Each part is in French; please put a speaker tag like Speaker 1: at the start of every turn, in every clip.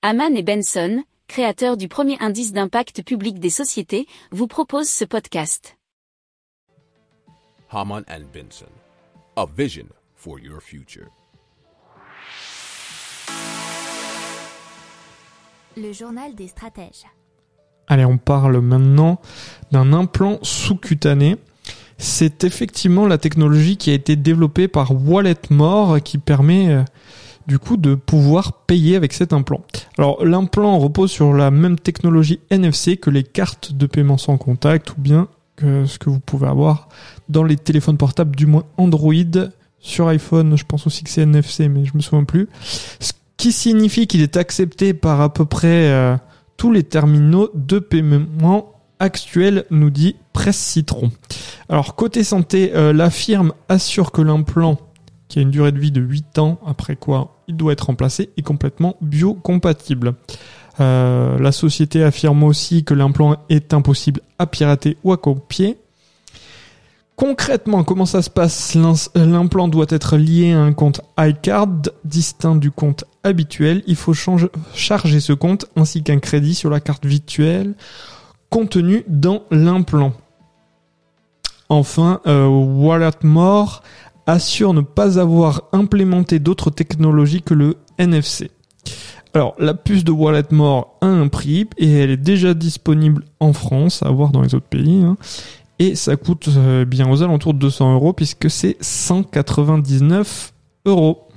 Speaker 1: Haman et Benson, créateurs du premier indice d'impact public des sociétés, vous proposent ce podcast.
Speaker 2: Haman and Benson, a vision for your future.
Speaker 3: Le journal des stratèges.
Speaker 4: Allez, on parle maintenant d'un implant sous-cutané. C'est effectivement la technologie qui a été développée par Walletmore qui permet euh, du coup de pouvoir payer avec cet implant. Alors l'implant repose sur la même technologie NFC que les cartes de paiement sans contact ou bien que ce que vous pouvez avoir dans les téléphones portables du moins Android. Sur iPhone, je pense aussi que c'est NFC, mais je me souviens plus. Ce qui signifie qu'il est accepté par à peu près euh, tous les terminaux de paiement actuels, nous dit Presse Citron. Alors côté santé, euh, la firme assure que l'implant qui a une durée de vie de 8 ans, après quoi il doit être remplacé, est complètement biocompatible. Euh, la société affirme aussi que l'implant est impossible à pirater ou à copier. Concrètement, comment ça se passe? L'implant doit être lié à un compte iCard distinct du compte habituel. Il faut charger ce compte ainsi qu'un crédit sur la carte virtuelle contenu dans l'implant. Enfin, euh, Walletmore assure ne pas avoir implémenté d'autres technologies que le NFC. Alors, la puce de Walletmore a un prix et elle est déjà disponible en France, à voir dans les autres pays. Hein. et ça coûte euh, bien aux alentours de 200 euros puisque c'est 199 euros.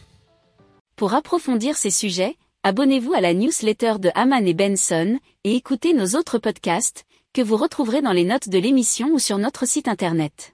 Speaker 1: Pour approfondir ces sujets, abonnez-vous à la newsletter de Haman et Benson et écoutez nos autres podcasts que vous retrouverez dans les notes de l'émission ou sur notre site internet.